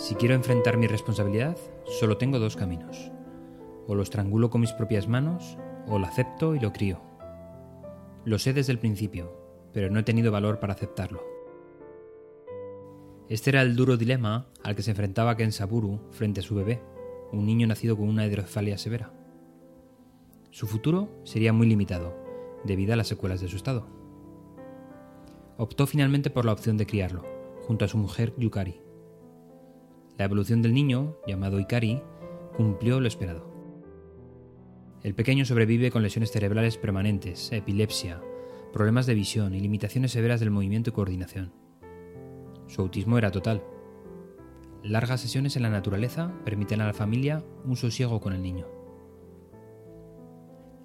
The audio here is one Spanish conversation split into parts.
Si quiero enfrentar mi responsabilidad, solo tengo dos caminos. O lo estrangulo con mis propias manos, o lo acepto y lo crío. Lo sé desde el principio, pero no he tenido valor para aceptarlo. Este era el duro dilema al que se enfrentaba Ken Saburu frente a su bebé, un niño nacido con una hidrocefalia severa. Su futuro sería muy limitado, debido a las secuelas de su estado. Optó finalmente por la opción de criarlo, junto a su mujer Yukari. La evolución del niño, llamado Ikari, cumplió lo esperado. El pequeño sobrevive con lesiones cerebrales permanentes, epilepsia, problemas de visión y limitaciones severas del movimiento y coordinación. Su autismo era total. Largas sesiones en la naturaleza permiten a la familia un sosiego con el niño.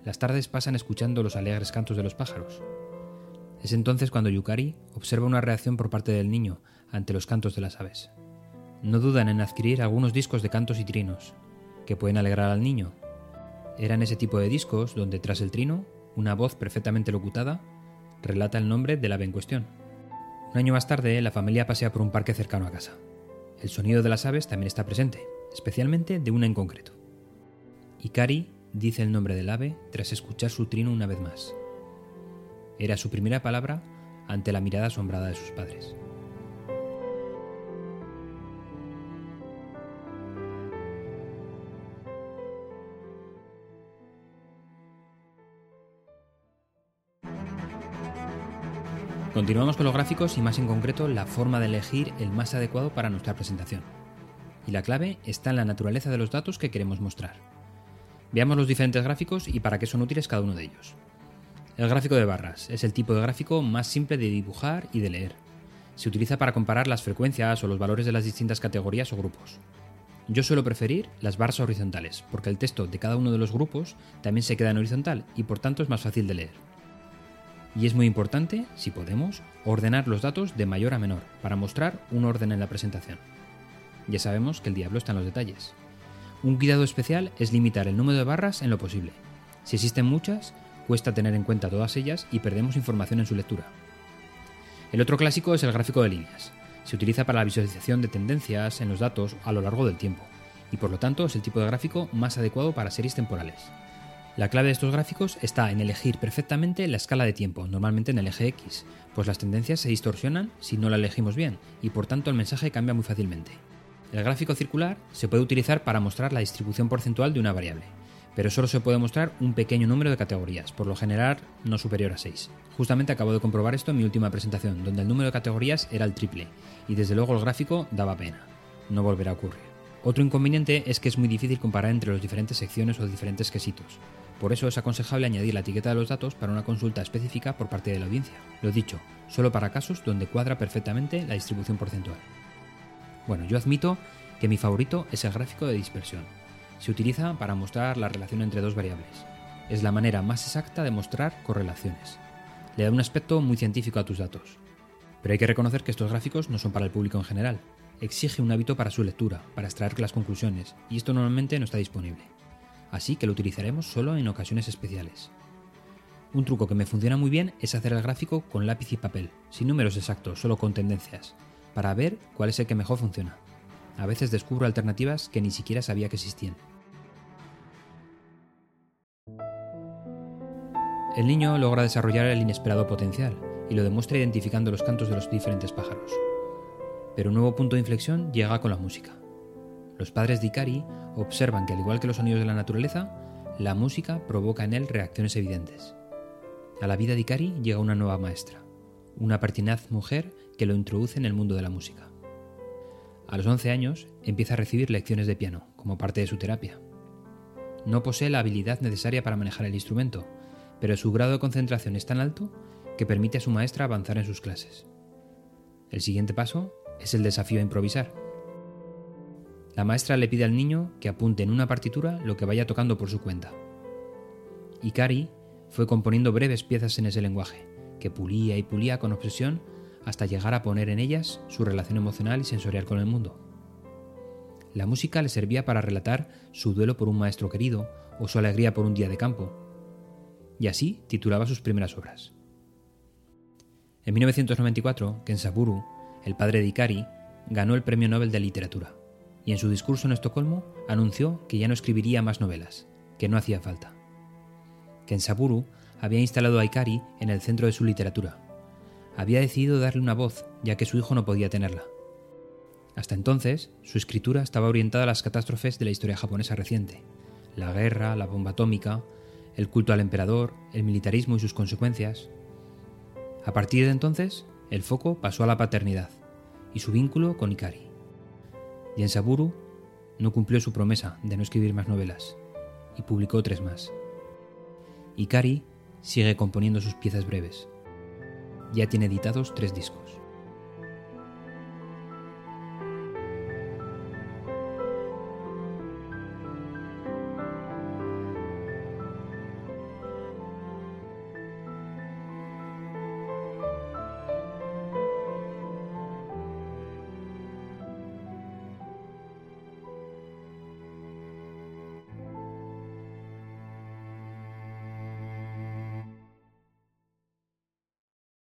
Las tardes pasan escuchando los alegres cantos de los pájaros. Es entonces cuando Yukari observa una reacción por parte del niño ante los cantos de las aves. No dudan en adquirir algunos discos de cantos y trinos, que pueden alegrar al niño. Eran ese tipo de discos donde tras el trino, una voz perfectamente locutada relata el nombre del ave en cuestión. Un año más tarde, la familia pasea por un parque cercano a casa. El sonido de las aves también está presente, especialmente de una en concreto. Ikari dice el nombre del ave tras escuchar su trino una vez más. Era su primera palabra ante la mirada asombrada de sus padres. Continuamos con los gráficos y más en concreto la forma de elegir el más adecuado para nuestra presentación. Y la clave está en la naturaleza de los datos que queremos mostrar. Veamos los diferentes gráficos y para qué son útiles cada uno de ellos. El gráfico de barras es el tipo de gráfico más simple de dibujar y de leer. Se utiliza para comparar las frecuencias o los valores de las distintas categorías o grupos. Yo suelo preferir las barras horizontales, porque el texto de cada uno de los grupos también se queda en horizontal y por tanto es más fácil de leer. Y es muy importante, si podemos, ordenar los datos de mayor a menor para mostrar un orden en la presentación. Ya sabemos que el diablo está en los detalles. Un cuidado especial es limitar el número de barras en lo posible. Si existen muchas, cuesta tener en cuenta todas ellas y perdemos información en su lectura. El otro clásico es el gráfico de líneas. Se utiliza para la visualización de tendencias en los datos a lo largo del tiempo, y por lo tanto es el tipo de gráfico más adecuado para series temporales. La clave de estos gráficos está en elegir perfectamente la escala de tiempo, normalmente en el eje X, pues las tendencias se distorsionan si no la elegimos bien, y por tanto el mensaje cambia muy fácilmente. El gráfico circular se puede utilizar para mostrar la distribución porcentual de una variable, pero solo se puede mostrar un pequeño número de categorías, por lo general no superior a 6. Justamente acabo de comprobar esto en mi última presentación, donde el número de categorías era el triple, y desde luego el gráfico daba pena. No volverá a ocurrir. Otro inconveniente es que es muy difícil comparar entre las diferentes secciones o diferentes quesitos. Por eso es aconsejable añadir la etiqueta de los datos para una consulta específica por parte de la audiencia. Lo dicho, solo para casos donde cuadra perfectamente la distribución porcentual. Bueno, yo admito que mi favorito es el gráfico de dispersión. Se utiliza para mostrar la relación entre dos variables. Es la manera más exacta de mostrar correlaciones. Le da un aspecto muy científico a tus datos. Pero hay que reconocer que estos gráficos no son para el público en general. Exige un hábito para su lectura, para extraer las conclusiones, y esto normalmente no está disponible. Así que lo utilizaremos solo en ocasiones especiales. Un truco que me funciona muy bien es hacer el gráfico con lápiz y papel, sin números exactos, solo con tendencias para ver cuál es el que mejor funciona. A veces descubro alternativas que ni siquiera sabía que existían. El niño logra desarrollar el inesperado potencial y lo demuestra identificando los cantos de los diferentes pájaros. Pero un nuevo punto de inflexión llega con la música. Los padres de Ikari observan que al igual que los sonidos de la naturaleza, la música provoca en él reacciones evidentes. A la vida de Ikari llega una nueva maestra, una pertinaz mujer que lo introduce en el mundo de la música. A los 11 años empieza a recibir lecciones de piano como parte de su terapia. No posee la habilidad necesaria para manejar el instrumento, pero su grado de concentración es tan alto que permite a su maestra avanzar en sus clases. El siguiente paso es el desafío a improvisar. La maestra le pide al niño que apunte en una partitura lo que vaya tocando por su cuenta. Ikari fue componiendo breves piezas en ese lenguaje, que pulía y pulía con obsesión hasta llegar a poner en ellas su relación emocional y sensorial con el mundo. La música le servía para relatar su duelo por un maestro querido o su alegría por un día de campo, y así titulaba sus primeras obras. En 1994, Kensaburo, el padre de Ikari, ganó el Premio Nobel de Literatura, y en su discurso en Estocolmo anunció que ya no escribiría más novelas, que no hacía falta. Kensaburu había instalado a Ikari en el centro de su literatura. Había decidido darle una voz, ya que su hijo no podía tenerla. Hasta entonces, su escritura estaba orientada a las catástrofes de la historia japonesa reciente, la guerra, la bomba atómica, el culto al emperador, el militarismo y sus consecuencias. A partir de entonces, el foco pasó a la paternidad y su vínculo con Ikari. Saburu no cumplió su promesa de no escribir más novelas y publicó tres más. Ikari sigue componiendo sus piezas breves. Ya tiene editados tres discos.